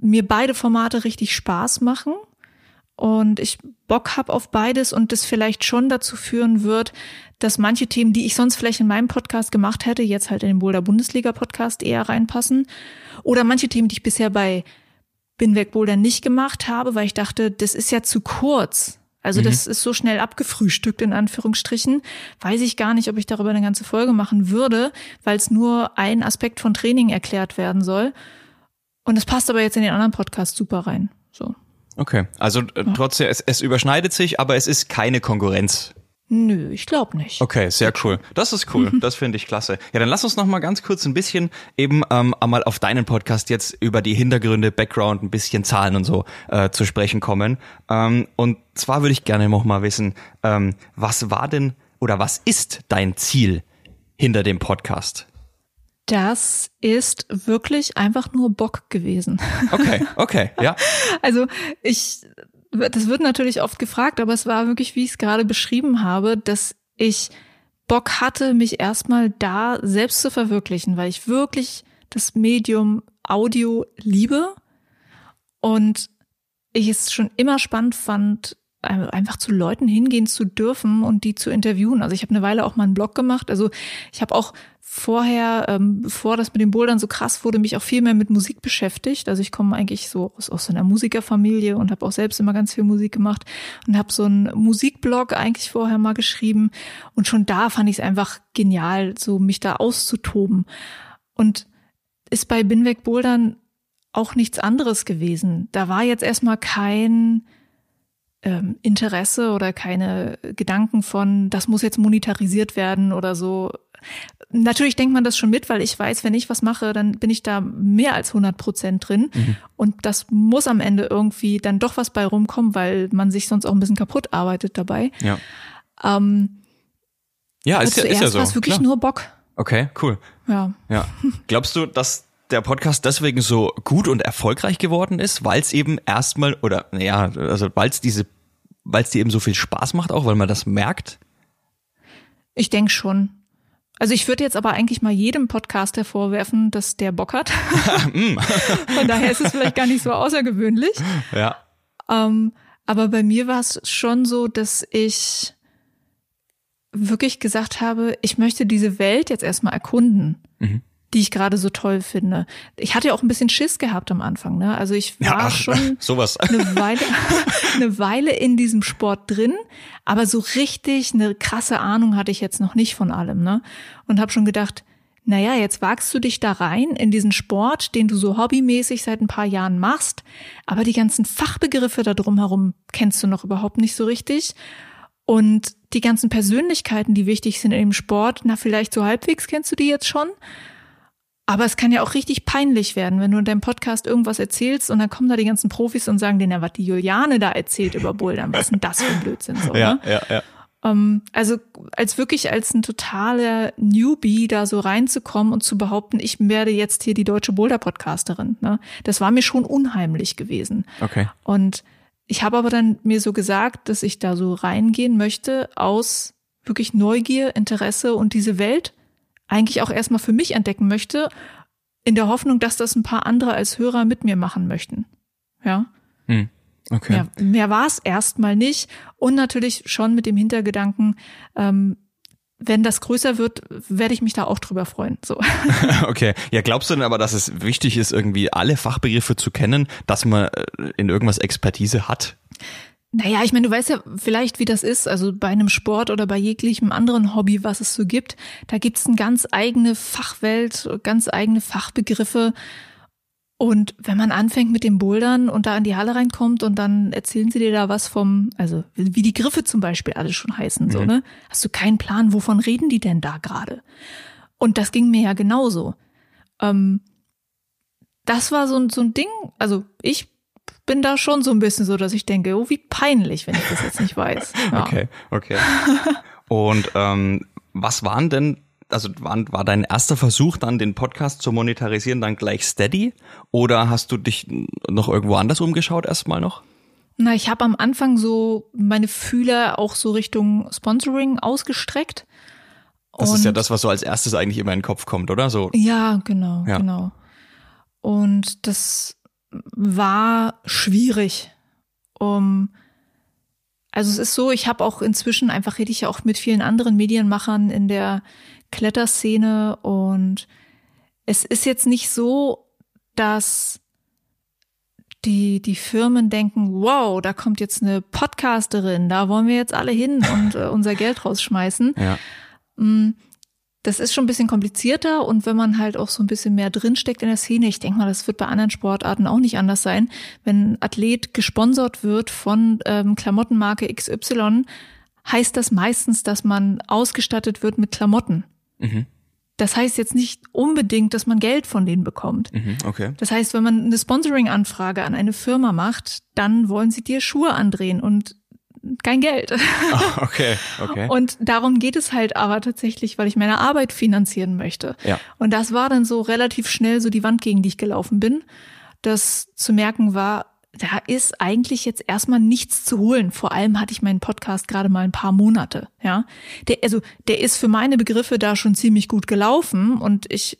Speaker 1: mir beide Formate richtig Spaß machen und ich Bock hab auf beides und das vielleicht schon dazu führen wird, dass manche Themen, die ich sonst vielleicht in meinem Podcast gemacht hätte, jetzt halt in den Boulder Bundesliga Podcast eher reinpassen oder manche Themen, die ich bisher bei Binweg Boulder nicht gemacht habe, weil ich dachte, das ist ja zu kurz. Also das ist so schnell abgefrühstückt in Anführungsstrichen. Weiß ich gar nicht, ob ich darüber eine ganze Folge machen würde, weil es nur ein Aspekt von Training erklärt werden soll. Und das passt aber jetzt in den anderen Podcast super rein. So.
Speaker 2: Okay. Also äh, trotzdem, es, es überschneidet sich, aber es ist keine Konkurrenz.
Speaker 1: Nö, ich glaube nicht.
Speaker 2: Okay, sehr cool. Das ist cool. Das finde ich klasse. Ja, dann lass uns noch mal ganz kurz ein bisschen eben ähm, einmal auf deinen Podcast jetzt über die Hintergründe, Background, ein bisschen Zahlen und so äh, zu sprechen kommen. Ähm, und zwar würde ich gerne noch mal wissen, ähm, was war denn oder was ist dein Ziel hinter dem Podcast?
Speaker 1: Das ist wirklich einfach nur Bock gewesen.
Speaker 2: Okay, okay, ja.
Speaker 1: Also ich, das wird natürlich oft gefragt, aber es war wirklich, wie ich es gerade beschrieben habe, dass ich Bock hatte, mich erstmal da selbst zu verwirklichen, weil ich wirklich das Medium Audio liebe und ich es schon immer spannend fand, einfach zu Leuten hingehen zu dürfen und die zu interviewen. Also ich habe eine Weile auch mal einen Blog gemacht. Also ich habe auch vorher, ähm, bevor das mit dem Bouldern so krass wurde, mich auch viel mehr mit Musik beschäftigt. Also ich komme eigentlich so aus, aus so einer Musikerfamilie und habe auch selbst immer ganz viel Musik gemacht und habe so einen Musikblog eigentlich vorher mal geschrieben. Und schon da fand ich es einfach genial, so mich da auszutoben. Und ist bei Binweg Bouldern auch nichts anderes gewesen. Da war jetzt erstmal kein ähm, Interesse oder keine Gedanken von, das muss jetzt monetarisiert werden oder so. Natürlich denkt man das schon mit, weil ich weiß, wenn ich was mache, dann bin ich da mehr als 100 Prozent drin. Mhm. Und das muss am Ende irgendwie dann doch was bei rumkommen, weil man sich sonst auch ein bisschen kaputt arbeitet dabei.
Speaker 2: Ja.
Speaker 1: Ähm,
Speaker 2: ja, ist ja, ist ja so.
Speaker 1: war es wirklich
Speaker 2: klar.
Speaker 1: nur Bock.
Speaker 2: Okay, cool.
Speaker 1: Ja.
Speaker 2: Ja. Glaubst du, dass der Podcast deswegen so gut und erfolgreich geworden ist, weil es eben erstmal oder naja, also weil es diese, weil es dir eben so viel Spaß macht, auch weil man das merkt?
Speaker 1: Ich denke schon. Also ich würde jetzt aber eigentlich mal jedem Podcaster vorwerfen, dass der Bock hat. Von daher ist es vielleicht gar nicht so außergewöhnlich.
Speaker 2: Ja.
Speaker 1: Ähm, aber bei mir war es schon so, dass ich wirklich gesagt habe, ich möchte diese Welt jetzt erstmal erkunden,
Speaker 2: Mhm.
Speaker 1: Die ich gerade so toll finde. Ich hatte ja auch ein bisschen Schiss gehabt am Anfang, ne? Also ich war
Speaker 2: ach,
Speaker 1: schon
Speaker 2: sowas.
Speaker 1: eine Weile, eine Weile in diesem Sport drin, aber so richtig eine krasse Ahnung hatte ich jetzt noch nicht von allem, ne? Und habe schon gedacht, naja, jetzt wagst du dich da rein in diesen Sport, den du so hobbymäßig seit ein paar Jahren machst, aber die ganzen Fachbegriffe da drumherum kennst du noch überhaupt nicht so richtig. Und die ganzen Persönlichkeiten, die wichtig sind in dem Sport, na, vielleicht so halbwegs kennst du die jetzt schon. Aber es kann ja auch richtig peinlich werden, wenn du in deinem Podcast irgendwas erzählst und dann kommen da die ganzen Profis und sagen dir, na, was die Juliane da erzählt über Bouldern, was denn das für ein Blödsinn? So,
Speaker 2: Ja,
Speaker 1: ne?
Speaker 2: ja, ja.
Speaker 1: Ähm, also als wirklich als ein totaler Newbie da so reinzukommen und zu behaupten, ich werde jetzt hier die deutsche Boulder-Podcasterin, ne? das war mir schon unheimlich gewesen.
Speaker 2: Okay.
Speaker 1: Und ich habe aber dann mir so gesagt, dass ich da so reingehen möchte aus wirklich Neugier, Interesse und diese Welt eigentlich auch erstmal für mich entdecken möchte, in der Hoffnung, dass das ein paar andere als Hörer mit mir machen möchten. Ja.
Speaker 2: Hm. Okay.
Speaker 1: Mehr, mehr war es erstmal nicht. Und natürlich schon mit dem Hintergedanken, ähm, wenn das größer wird, werde ich mich da auch drüber freuen. So.
Speaker 2: Okay. Ja, glaubst du denn aber, dass es wichtig ist, irgendwie alle Fachbegriffe zu kennen, dass man äh, in irgendwas Expertise hat?
Speaker 1: Naja, ich meine, du weißt ja vielleicht, wie das ist. Also bei einem Sport oder bei jeglichem anderen Hobby, was es so gibt, da gibt's eine ganz eigene Fachwelt, ganz eigene Fachbegriffe. Und wenn man anfängt mit dem Bouldern und da in die Halle reinkommt und dann erzählen sie dir da was vom, also wie die Griffe zum Beispiel alle schon heißen, so, ne? Hast du keinen Plan, wovon reden die denn da gerade? Und das ging mir ja genauso. Ähm, das war so, ein- so ein Ding, also ich bin da schon so ein bisschen so, dass ich denke, oh, wie peinlich, wenn ich das jetzt nicht weiß. Ja.
Speaker 2: Okay, okay. Und ähm, was waren denn, also waren, war dein erster Versuch dann, den Podcast zu monetarisieren, dann gleich steady? Oder hast du dich noch irgendwo anders umgeschaut erstmal noch?
Speaker 1: Na, ich habe am Anfang so meine Fühler auch so Richtung Sponsoring ausgestreckt.
Speaker 2: Das
Speaker 1: Und-
Speaker 2: ist ja das, was so als erstes eigentlich immer in den Kopf kommt, oder? So.
Speaker 1: Ja, genau,
Speaker 2: Ja.
Speaker 1: genau. Und das war schwierig. Um, also es ist so, ich habe auch inzwischen einfach rede ich ja auch mit vielen anderen Medienmachern in der Kletterszene und es ist jetzt nicht so, dass die, die Firmen denken, wow, da kommt jetzt eine Podcasterin, da wollen wir jetzt alle hin und äh, unser Geld rausschmeißen.
Speaker 2: Ja.
Speaker 1: Mm, Das ist schon ein bisschen komplizierter und wenn man halt auch so ein bisschen mehr drinsteckt in der Szene, ich denke mal, das wird bei anderen Sportarten auch nicht anders sein, wenn ein Athlet gesponsert wird von ähm, Klamottenmarke XY, heißt das meistens, dass man ausgestattet wird mit Klamotten.
Speaker 2: Mhm.
Speaker 1: Das heißt jetzt nicht unbedingt, dass man Geld von denen bekommt.
Speaker 2: Mhm. Okay.
Speaker 1: Das heißt, wenn man eine Sponsoring-Anfrage an eine Firma macht, dann wollen sie dir Schuhe andrehen und kein Geld.
Speaker 2: Ah, okay, okay.
Speaker 1: Und darum geht es halt aber tatsächlich, weil ich meine Arbeit finanzieren möchte.
Speaker 2: Ja.
Speaker 1: Und das war dann so relativ schnell so die Wand, gegen die ich gelaufen bin, dass zu merken war, da ist eigentlich jetzt erstmal nichts zu holen. Vor allem hatte ich meinen Podcast gerade mal ein paar Monate, ja. Der, also, der ist für meine Begriffe da schon ziemlich gut gelaufen und ich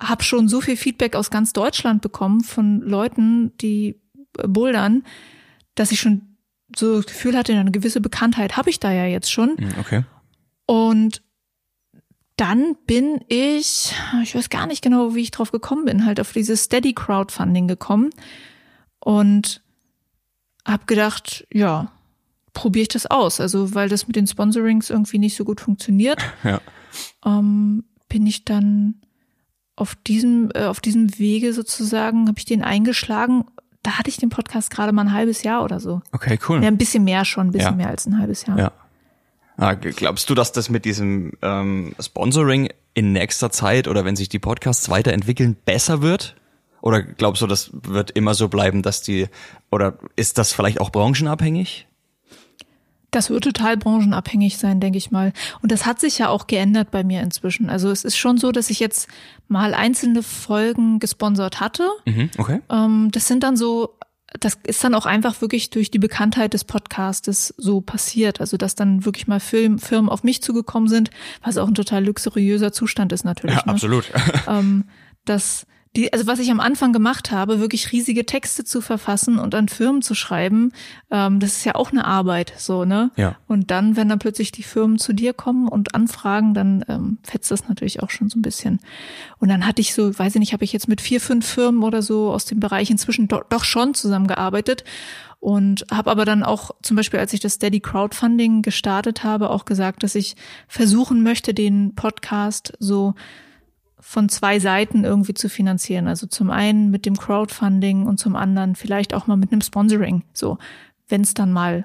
Speaker 1: habe schon so viel Feedback aus ganz Deutschland bekommen von Leuten, die bouldern, dass ich schon so das Gefühl hatte, eine gewisse Bekanntheit habe ich da ja jetzt schon.
Speaker 2: Mhm, Okay.
Speaker 1: Und dann bin ich, ich weiß gar nicht genau, wie ich drauf gekommen bin, halt auf dieses Steady Crowdfunding gekommen und habe gedacht, ja, probiere ich das aus. Also weil das mit den Sponsorings irgendwie nicht so gut funktioniert,
Speaker 2: Ja.
Speaker 1: ähm, bin ich dann auf diesem äh, auf diesem Wege sozusagen, habe ich den eingeschlagen. Da hatte ich den Podcast gerade mal ein halbes Jahr oder so.
Speaker 2: Okay, cool.
Speaker 1: Ja, ein bisschen mehr schon, ein bisschen
Speaker 2: Ja.
Speaker 1: mehr als ein halbes Jahr.
Speaker 2: Ja. Ah, glaubst du, dass das mit diesem ähm, Sponsoring in nächster Zeit oder wenn sich die Podcasts weiterentwickeln, besser wird? Oder glaubst du, das wird immer so bleiben, dass die, oder ist das vielleicht auch branchenabhängig?
Speaker 1: Das wird total branchenabhängig sein, denke ich mal. Und das hat sich ja auch geändert bei mir inzwischen. Also es ist schon so, dass ich jetzt mal einzelne Folgen gesponsert hatte.
Speaker 2: Mhm, okay.
Speaker 1: Ähm, das sind dann so, das ist dann auch einfach wirklich durch die Bekanntheit des Podcastes so passiert. Also dass dann wirklich mal Film, Firmen auf mich zugekommen sind, was auch ein total luxuriöser Zustand ist natürlich.
Speaker 2: Ja,
Speaker 1: ne?
Speaker 2: absolut.
Speaker 1: ähm, dass die, also was ich am Anfang gemacht habe, wirklich riesige Texte zu verfassen und an Firmen zu schreiben, ähm, das ist ja auch eine Arbeit, so, ne?
Speaker 2: Ja.
Speaker 1: Und dann, wenn dann plötzlich die Firmen zu dir kommen und anfragen, dann ähm, fetzt das natürlich auch schon so ein bisschen. Und dann hatte ich so, weiß ich nicht, habe ich jetzt mit vier, fünf Firmen oder so aus dem Bereich inzwischen do, doch schon zusammengearbeitet und habe aber dann auch zum Beispiel, als ich das Steady Crowdfunding gestartet habe, auch gesagt, dass ich versuchen möchte, den Podcast so von zwei Seiten irgendwie zu finanzieren. Also zum einen mit dem Crowdfunding und zum anderen vielleicht auch mal mit einem Sponsoring. So, wenn es dann mal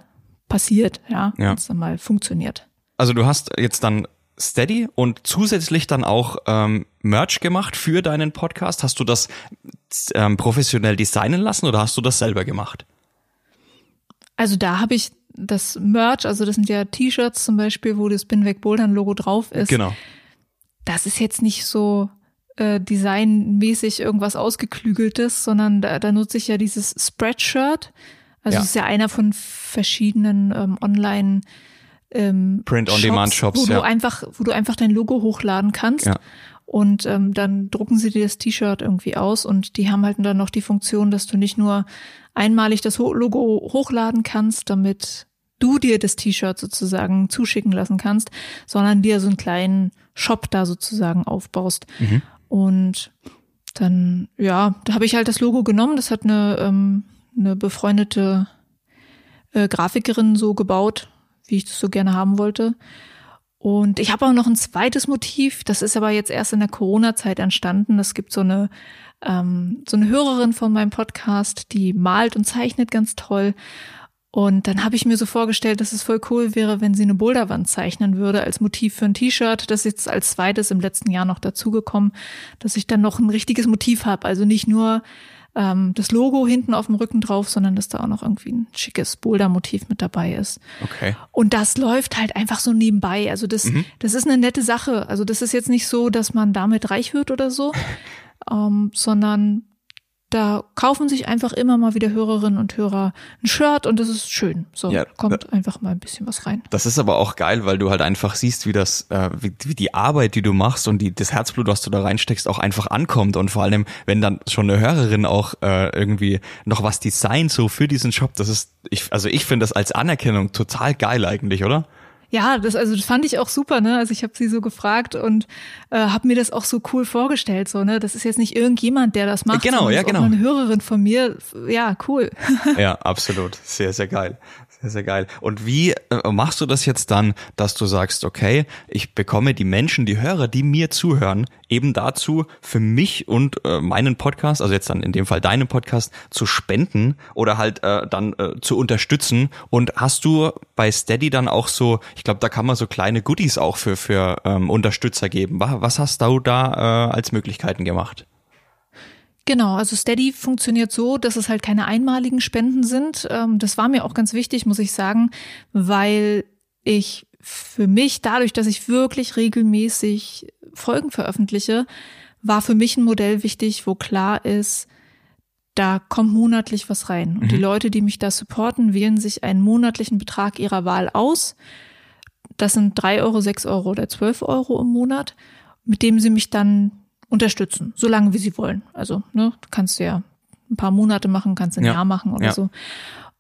Speaker 1: passiert, ja,
Speaker 2: Ja.
Speaker 1: wenn es dann mal funktioniert.
Speaker 2: Also du hast jetzt dann Steady und zusätzlich dann auch ähm, Merch gemacht für deinen Podcast. Hast du das ähm, professionell designen lassen oder hast du das selber gemacht?
Speaker 1: Also da habe ich das Merch, also das sind ja T-Shirts zum Beispiel, wo das Bin weg Bouldern Logo drauf ist.
Speaker 2: Genau.
Speaker 1: Das ist jetzt nicht so äh, designmäßig irgendwas ausgeklügeltes, sondern da, da nutze ich ja dieses Spreadshirt. Also
Speaker 2: Ja.
Speaker 1: es ist ja einer von verschiedenen ähm, Online ähm,
Speaker 2: Print-on-Demand-Shops,
Speaker 1: wo
Speaker 2: ja.
Speaker 1: du einfach, wo du einfach dein Logo hochladen kannst.
Speaker 2: Ja.
Speaker 1: Und ähm, dann drucken sie dir das T-Shirt irgendwie aus und die haben halt dann noch die Funktion, dass du nicht nur einmalig das Logo hochladen kannst, damit du dir das T-Shirt sozusagen zuschicken lassen kannst, sondern dir so einen kleinen Shop da sozusagen aufbaust.
Speaker 2: Mhm.
Speaker 1: Und dann, ja, da habe ich halt das Logo genommen. Das hat eine, ähm, eine befreundete äh, Grafikerin so gebaut, wie ich das so gerne haben wollte. Und ich habe auch noch ein zweites Motiv, das ist aber jetzt erst in der Corona-Zeit entstanden. Es gibt so eine, ähm, so eine Hörerin von meinem Podcast, die malt und zeichnet ganz toll. Und dann habe ich mir so vorgestellt, dass es voll cool wäre, wenn sie eine Boulderwand zeichnen würde als Motiv für ein T-Shirt. Das ist jetzt als zweites im letzten Jahr noch dazugekommen, dass ich dann noch ein richtiges Motiv habe. Also nicht nur ähm, das Logo hinten auf dem Rücken drauf, sondern dass da auch noch irgendwie ein schickes Boulder-Motiv mit dabei ist.
Speaker 2: Okay.
Speaker 1: Und das läuft halt einfach so nebenbei. Also das, das ist eine nette Sache. Also das ist jetzt nicht so, dass man damit reich wird oder so, ähm, sondern da kaufen sich einfach immer mal wieder Hörerinnen und Hörer ein Shirt und das ist schön. So
Speaker 2: Ja,
Speaker 1: kommt einfach mal ein bisschen was rein.
Speaker 2: Das ist aber auch geil, weil du halt einfach siehst, wie das, äh, wie, wie die Arbeit, die du machst und die, das Herzblut, was du da reinsteckst, auch einfach ankommt. Und vor allem, wenn dann schon eine Hörerin auch äh, irgendwie noch was designt so für diesen Shop, das ist, ich, also ich finde das als Anerkennung total geil eigentlich, oder?
Speaker 1: Ja, das also das fand ich auch super, ne? Also ich habe sie so gefragt und äh, habe mir das auch so cool vorgestellt, so ne? Das ist jetzt nicht irgendjemand, der das macht,
Speaker 2: Genau, ja, genau.
Speaker 1: Auch eine Hörerin von mir, ja, cool.
Speaker 2: Ja, absolut. Sehr, sehr geil. Sehr, sehr geil. Und wie äh, machst du das jetzt dann, dass du sagst, okay, ich bekomme die Menschen, die Hörer, die mir zuhören, eben dazu, für mich und äh, meinen Podcast, also jetzt dann in dem Fall deinen Podcast, zu spenden oder halt äh, dann äh, zu unterstützen. Und hast du bei Steady dann auch so, ich glaube, da kann man so kleine Goodies auch für, für ähm, Unterstützer geben. Wa- Was hast du da äh, als Möglichkeiten gemacht?
Speaker 1: Genau, also Steady funktioniert so, dass es halt keine einmaligen Spenden sind. Ähm, Das war mir auch ganz wichtig, muss ich sagen, weil ich für mich, dadurch, dass ich wirklich regelmäßig Folgen veröffentliche, war für mich ein Modell wichtig, wo klar ist, da kommt monatlich was rein. Und die Leute, die mich da supporten, wählen sich einen monatlichen Betrag ihrer Wahl aus. Das sind drei Euro, sechs Euro oder zwölf Euro im Monat, mit dem sie mich dann unterstützen, solange wie sie wollen. Also, ne, kannst du ja ein paar Monate machen, kannst ein
Speaker 2: Ja.
Speaker 1: Jahr machen oder
Speaker 2: Ja.
Speaker 1: so.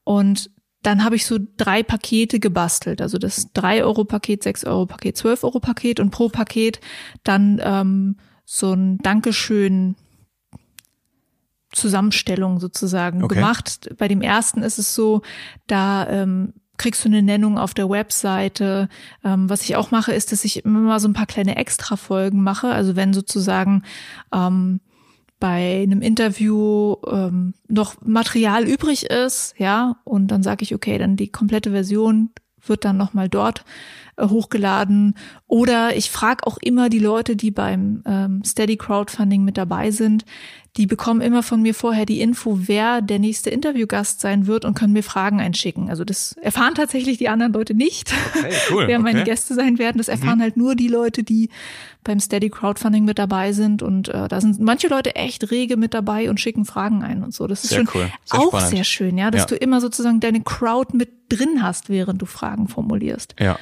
Speaker 1: Und dann habe ich so drei Pakete gebastelt. Also das 3-Euro-Paket, 6-Euro-Paket, 12-Euro-Paket und pro Paket dann ähm, so ein Dankeschön Zusammenstellung sozusagen
Speaker 2: Okay.
Speaker 1: gemacht. Bei dem ersten ist es so, da ähm, kriegst du eine Nennung auf der Webseite. Ähm, was ich auch mache, ist, dass ich immer mal so ein paar kleine Extra-Folgen mache. Also wenn sozusagen ähm, bei einem Interview ähm, noch Material übrig ist, ja, und dann sage ich, okay, dann die komplette Version wird dann nochmal dort hochgeladen. Oder ich frage auch immer die Leute, die beim ähm, Steady Crowdfunding mit dabei sind, die bekommen immer von mir vorher die Info, wer der nächste Interviewgast sein wird und können mir Fragen einschicken. Also das erfahren tatsächlich die anderen Leute nicht,
Speaker 2: okay, cool,
Speaker 1: wer meine
Speaker 2: okay.
Speaker 1: Gäste sein werden. Das erfahren mhm. halt nur die Leute, die beim Steady Crowdfunding mit dabei sind. Und äh, da sind manche Leute echt rege mit dabei und schicken Fragen ein und so. Das ist
Speaker 2: sehr
Speaker 1: schon
Speaker 2: cool. sehr
Speaker 1: auch
Speaker 2: spannend.
Speaker 1: sehr schön, ja, dass
Speaker 2: Ja.
Speaker 1: du immer sozusagen deine Crowd mit drin hast, während du Fragen formulierst.
Speaker 2: Ja.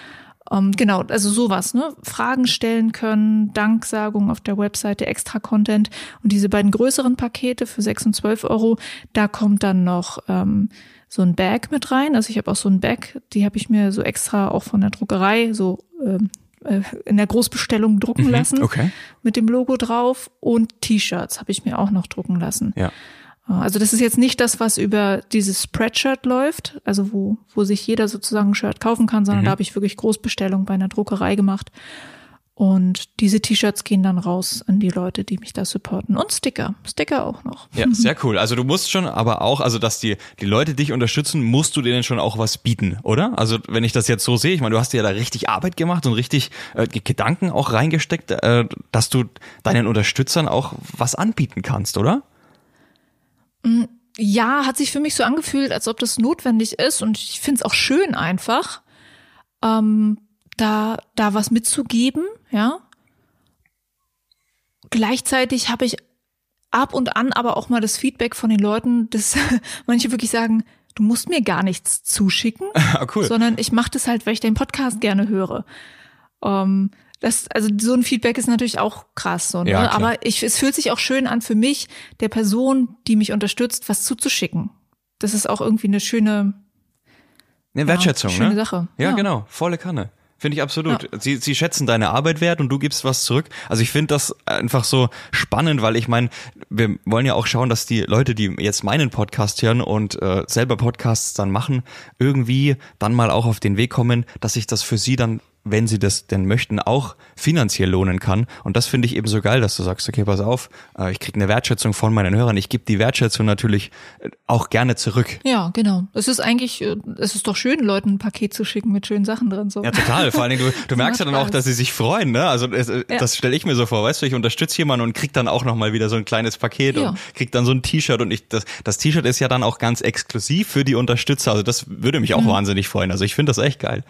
Speaker 1: Ähm, genau, also sowas, ne? Fragen stellen können, Danksagung auf der Webseite, extra Content und diese beiden größeren Pakete für 6 und 12 Euro, da kommt dann noch ähm, so ein Bag mit rein. Also ich habe auch so ein Bag, die habe ich mir so extra auch von der Druckerei so ähm, äh, in der Großbestellung drucken lassen
Speaker 2: Mhm. Okay.
Speaker 1: mit dem Logo drauf und T-Shirts habe ich mir auch noch drucken lassen.
Speaker 2: Ja.
Speaker 1: Also das ist jetzt nicht das, was über dieses Spreadshirt läuft, also wo, wo sich jeder sozusagen ein Shirt kaufen kann, sondern
Speaker 2: Mhm.
Speaker 1: da habe ich wirklich Großbestellung bei einer Druckerei gemacht. Und diese T-Shirts gehen dann raus an die Leute, die mich da supporten. Und Sticker. Sticker auch noch.
Speaker 2: Ja, sehr cool. Also du musst schon, aber auch, also dass die, die Leute dich unterstützen, musst du denen schon auch was bieten, oder? Also wenn ich das jetzt so sehe, ich meine, du hast dir ja da richtig Arbeit gemacht und richtig äh, Gedanken auch reingesteckt, äh, dass du deinen Unterstützern auch was anbieten kannst, oder?
Speaker 1: Ja, hat sich für mich so angefühlt, als ob das notwendig ist. Und ich finde es auch schön einfach, ähm, da, da was mitzugeben, ja. Gleichzeitig habe ich ab und an aber auch mal das Feedback von den Leuten, dass manche wirklich sagen, du musst mir gar nichts zuschicken,
Speaker 2: Ah, cool.
Speaker 1: sondern ich mache das halt, weil ich deinen Podcast gerne höre. Ähm, das, also so ein Feedback ist natürlich auch krass, so, ne?
Speaker 2: Ja,
Speaker 1: aber ich, es fühlt sich auch schön an für mich, der Person, die mich unterstützt, was zuzuschicken. Das ist auch irgendwie eine schöne,
Speaker 2: Eine Wertschätzung,
Speaker 1: schöne
Speaker 2: ne?
Speaker 1: Sache.
Speaker 2: Ja,
Speaker 1: Ja.
Speaker 2: genau, volle Kanne. Finde ich absolut. Sie, sie schätzen deine Arbeit wert und du gibst was zurück. Also ich finde das einfach so spannend, weil ich meine, wir wollen ja auch schauen, dass die Leute, die jetzt meinen Podcast hören und äh, selber Podcasts dann machen, irgendwie dann mal auch auf den Weg kommen, dass sich das für sie dann wenn sie das denn möchten, auch finanziell lohnen kann. Und das finde ich eben so geil, dass du sagst, okay, pass auf, äh, ich kriege eine Wertschätzung von meinen Hörern. Ich gebe die Wertschätzung natürlich äh, auch gerne zurück.
Speaker 1: Ja, genau. Es ist eigentlich, äh, es ist doch schön, Leuten ein Paket zu schicken mit schönen Sachen drin. So.
Speaker 2: Ja, total. Vor allen Dingen, du, du merkst ja dann auch, dass sie sich freuen, ne? Also es,
Speaker 1: Ja.
Speaker 2: das stelle ich mir so vor, weißt du, ich unterstütze jemanden und krieg dann auch nochmal wieder so ein kleines Paket
Speaker 1: Ja.
Speaker 2: und krieg dann so ein T-Shirt und ich das, das T-Shirt ist ja dann auch ganz exklusiv für die Unterstützer. Also das würde mich
Speaker 1: Mhm.
Speaker 2: auch wahnsinnig freuen. Also ich finde das echt geil.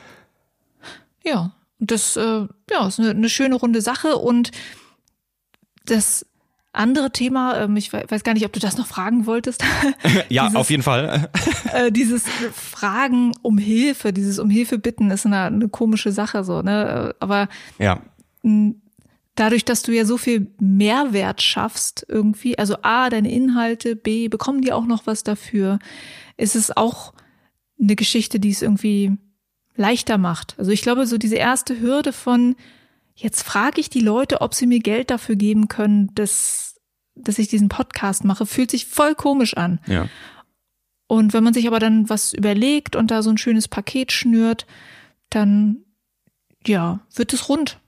Speaker 1: Ja, das äh, ja, ist eine, eine schöne runde Sache. Und das andere Thema, ähm, ich we- weiß gar nicht, ob du das noch fragen wolltest,
Speaker 2: Ja,
Speaker 1: Dieses-
Speaker 2: auf jeden Fall.
Speaker 1: äh, dieses Fragen um Hilfe, dieses um Hilfe bitten ist eine, eine komische Sache so, ne? Aber
Speaker 2: Ja.
Speaker 1: dadurch, dass du ja so viel Mehrwert schaffst irgendwie, also A, deine Inhalte, B, bekommen die auch noch was dafür, ist es auch eine Geschichte, die es irgendwie leichter macht. Also ich glaube, so diese erste Hürde von, jetzt frage ich die Leute, ob sie mir Geld dafür geben können, dass, dass ich diesen Podcast mache, fühlt sich voll komisch an.
Speaker 2: Ja.
Speaker 1: Und wenn man sich aber dann was überlegt und da so ein schönes Paket schnürt, dann ja, wird es rund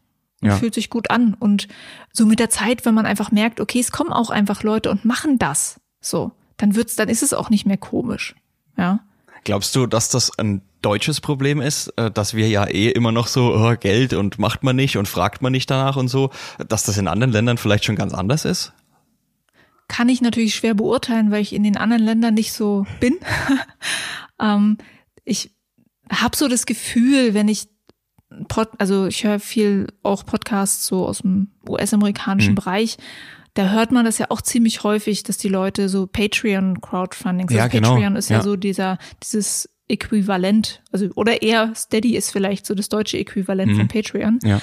Speaker 1: und
Speaker 2: Ja.
Speaker 1: fühlt sich gut an. Und so mit der Zeit, wenn man einfach merkt, okay, es kommen auch einfach Leute und machen das, so, dann wird's, dann ist es auch nicht mehr komisch. Ja.
Speaker 2: Glaubst du, dass das ein deutsches Problem ist, äh, dass wir ja eh immer noch so oh, Geld und macht man nicht und fragt man nicht danach und so, dass das in anderen Ländern vielleicht schon ganz anders ist?
Speaker 1: Kann ich natürlich schwer beurteilen, weil ich in den anderen Ländern nicht so bin. ähm, ich habe so das Gefühl, wenn ich Pod, also ich höre viel auch Podcasts so aus dem US-amerikanischen
Speaker 2: Mhm.
Speaker 1: Bereich. Da hört man das ja auch ziemlich häufig, dass die Leute so Patreon-Crowdfunding,
Speaker 2: Ja,
Speaker 1: also
Speaker 2: genau.
Speaker 1: Patreon ist ja,
Speaker 2: Ja.
Speaker 1: so dieser, dieses Äquivalent, also oder eher Steady ist vielleicht so das deutsche Äquivalent
Speaker 2: Mhm.
Speaker 1: von Patreon.
Speaker 2: Ja.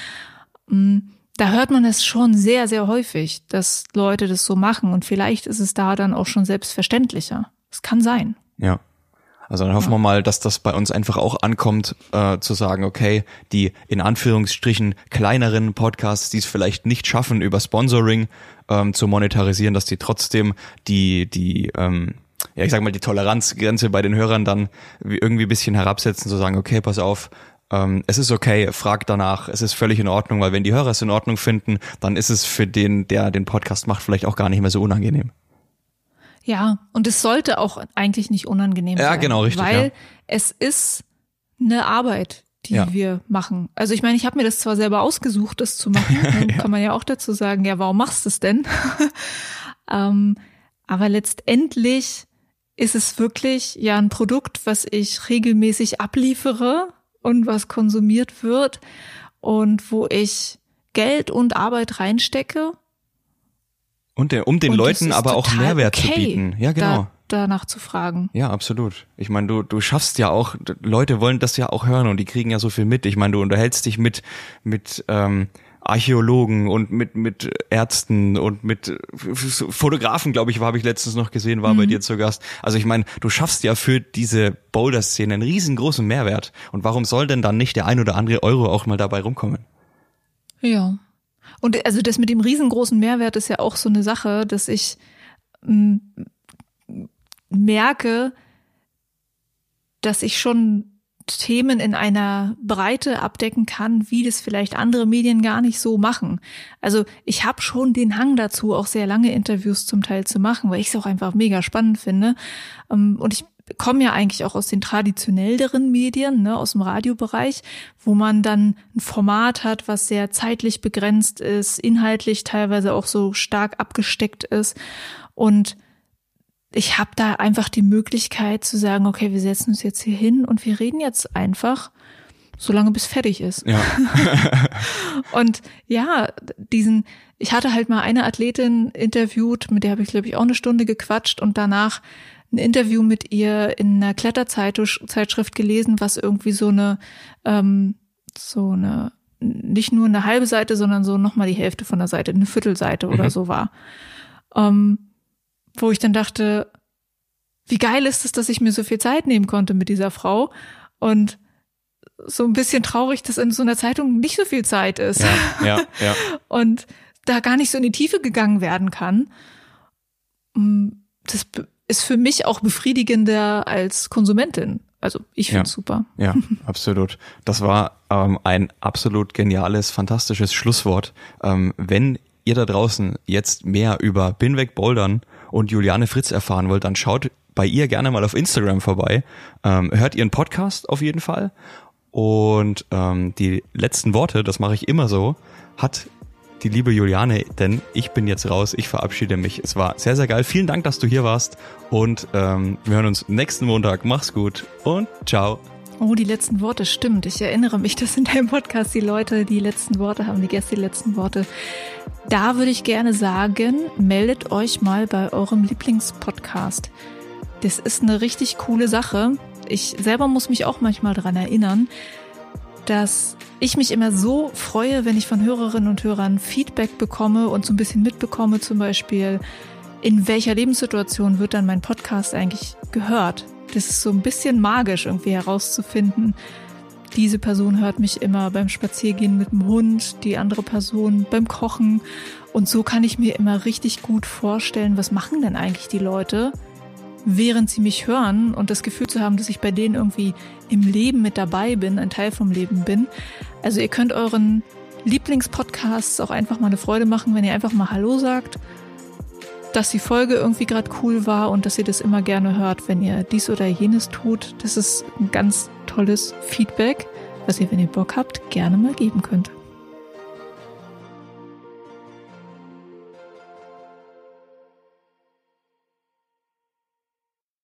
Speaker 1: Da hört man es schon sehr, sehr häufig, dass Leute das so machen und vielleicht ist es da dann auch schon selbstverständlicher. Es kann sein.
Speaker 2: Ja. Also dann hoffen wir mal, dass das bei uns einfach auch ankommt, äh, zu sagen, okay, die in Anführungsstrichen kleineren Podcasts, die es vielleicht nicht schaffen, über Sponsoring ähm, zu monetarisieren, dass die trotzdem die, die, ähm, ja, ich sag mal, die Toleranzgrenze bei den Hörern dann wie- irgendwie ein bisschen herabsetzen, zu sagen, okay, pass auf, ähm, es ist okay, frag danach, es ist völlig in Ordnung, weil wenn die Hörer es in Ordnung finden, dann ist es für den, der den Podcast macht, vielleicht auch gar nicht mehr so unangenehm.
Speaker 1: Ja, und es sollte auch eigentlich nicht unangenehm
Speaker 2: Ja,
Speaker 1: sein.
Speaker 2: genau, richtig,
Speaker 1: Weil
Speaker 2: ja.
Speaker 1: es ist eine Arbeit. die
Speaker 2: Ja.
Speaker 1: wir machen. Also ich meine, ich habe mir das zwar selber ausgesucht, das zu machen,
Speaker 2: Ja.
Speaker 1: kann man ja auch dazu sagen, ja, warum machst du es denn? ähm, aber letztendlich ist es wirklich ja ein Produkt, was ich regelmäßig abliefere und was konsumiert wird und wo ich Geld und Arbeit reinstecke.
Speaker 2: Und der, um den
Speaker 1: Und
Speaker 2: Leuten aber auch Mehrwert zu
Speaker 1: okay,
Speaker 2: bieten. Ja, genau.
Speaker 1: Da, danach zu fragen.
Speaker 2: Ja, absolut. Ich meine, du, du schaffst ja auch, Leute wollen das ja auch hören und die kriegen ja so viel mit. Ich meine, du unterhältst dich mit, mit ähm, Archäologen und mit, mit Ärzten und mit Fotografen, glaube ich, habe ich letztens noch gesehen, war bei dir zu Gast. Also ich meine, du schaffst ja für diese Boulder-Szene einen riesengroßen Mehrwert. Und warum soll denn dann nicht der ein oder andere Euro auch mal dabei rumkommen?
Speaker 1: Ja. Und also das mit dem riesengroßen Mehrwert ist ja auch so eine Sache, dass ich mm, merke, dass ich schon Themen in einer Breite abdecken kann, wie das vielleicht andere Medien gar nicht so machen. Also ich habe schon den Hang dazu, auch sehr lange Interviews zum Teil zu machen, weil ich es auch einfach mega spannend finde. Ähm, Und ich komme ja eigentlich auch aus den traditionelleren Medien, ne, aus dem Radiobereich, wo man dann ein Format hat, was sehr zeitlich begrenzt ist, inhaltlich teilweise auch so stark abgesteckt ist. Und ich habe da einfach die Möglichkeit zu sagen, okay, wir setzen uns jetzt hier hin und wir reden jetzt einfach, solange bis fertig ist.
Speaker 2: Ja,
Speaker 1: Und ja, diesen, ich hatte halt mal eine Athletin interviewt, mit der habe ich, glaube ich, auch eine Stunde gequatscht und danach ein Interview mit ihr in einer Kletterzeitschrift gelesen, was irgendwie so eine, ähm, so eine, nicht nur eine halbe Seite, sondern so nochmal die Hälfte von der Seite, eine Viertelseite oder
Speaker 2: Mhm.
Speaker 1: so war. Ähm, wo ich dann dachte, wie geil ist es, dass ich mir so viel Zeit nehmen konnte mit dieser Frau und so ein bisschen traurig, dass in so einer Zeitung nicht so viel Zeit ist
Speaker 2: ja, ja, ja.
Speaker 1: und da gar nicht so in die Tiefe gegangen werden kann. Mm, Das ist für mich auch befriedigender als Konsumentin. Also ich finde es
Speaker 2: Ja.
Speaker 1: super.
Speaker 2: Ja, absolut. Das war ähm, ein absolut geniales, fantastisches Schlusswort. Ähm, wenn ihr da draußen jetzt mehr über Binweg Bouldern und Juliane Fritz erfahren wollt, dann schaut bei ihr gerne mal auf Instagram vorbei. Ähm, hört ihren Podcast auf jeden Fall. Und ähm, die letzten Worte, das mache ich immer so, hat die liebe Juliane, denn ich bin jetzt raus, ich verabschiede mich. Es war sehr, sehr geil. Vielen Dank, dass du hier warst und ähm, wir hören uns nächsten Montag. Mach's gut und ciao.
Speaker 1: Oh, die letzten Worte, stimmt. Ich erinnere mich, dass in deinem Podcast die Leute die letzten Worte haben, die Gäste die letzten Worte. Da würde ich gerne sagen, meldet euch mal bei eurem Lieblingspodcast. Das ist eine richtig coole Sache. Ich selber muss mich auch manchmal dran erinnern, dass ich mich immer so freue, wenn ich von Hörerinnen und Hörern Feedback bekomme und so ein bisschen mitbekomme, zum Beispiel, in welcher Lebenssituation wird dann mein Podcast eigentlich gehört. Das ist so ein bisschen magisch, irgendwie herauszufinden. Diese Person hört mich immer beim Spaziergehen mit dem Hund, die andere Person beim Kochen. Und so kann ich mir immer richtig gut vorstellen, was machen denn eigentlich die Leute, während sie mich hören und das Gefühl zu haben, dass ich bei denen irgendwie im Leben mit dabei bin, ein Teil vom Leben bin. Also ihr könnt euren Lieblingspodcasts auch einfach mal eine Freude machen, wenn ihr einfach mal Hallo sagt, dass die Folge irgendwie gerade cool war und dass ihr das immer gerne hört, wenn ihr dies oder jenes tut. Das ist ein ganz tolles Feedback, was ihr, wenn ihr Bock habt, gerne mal geben könnt.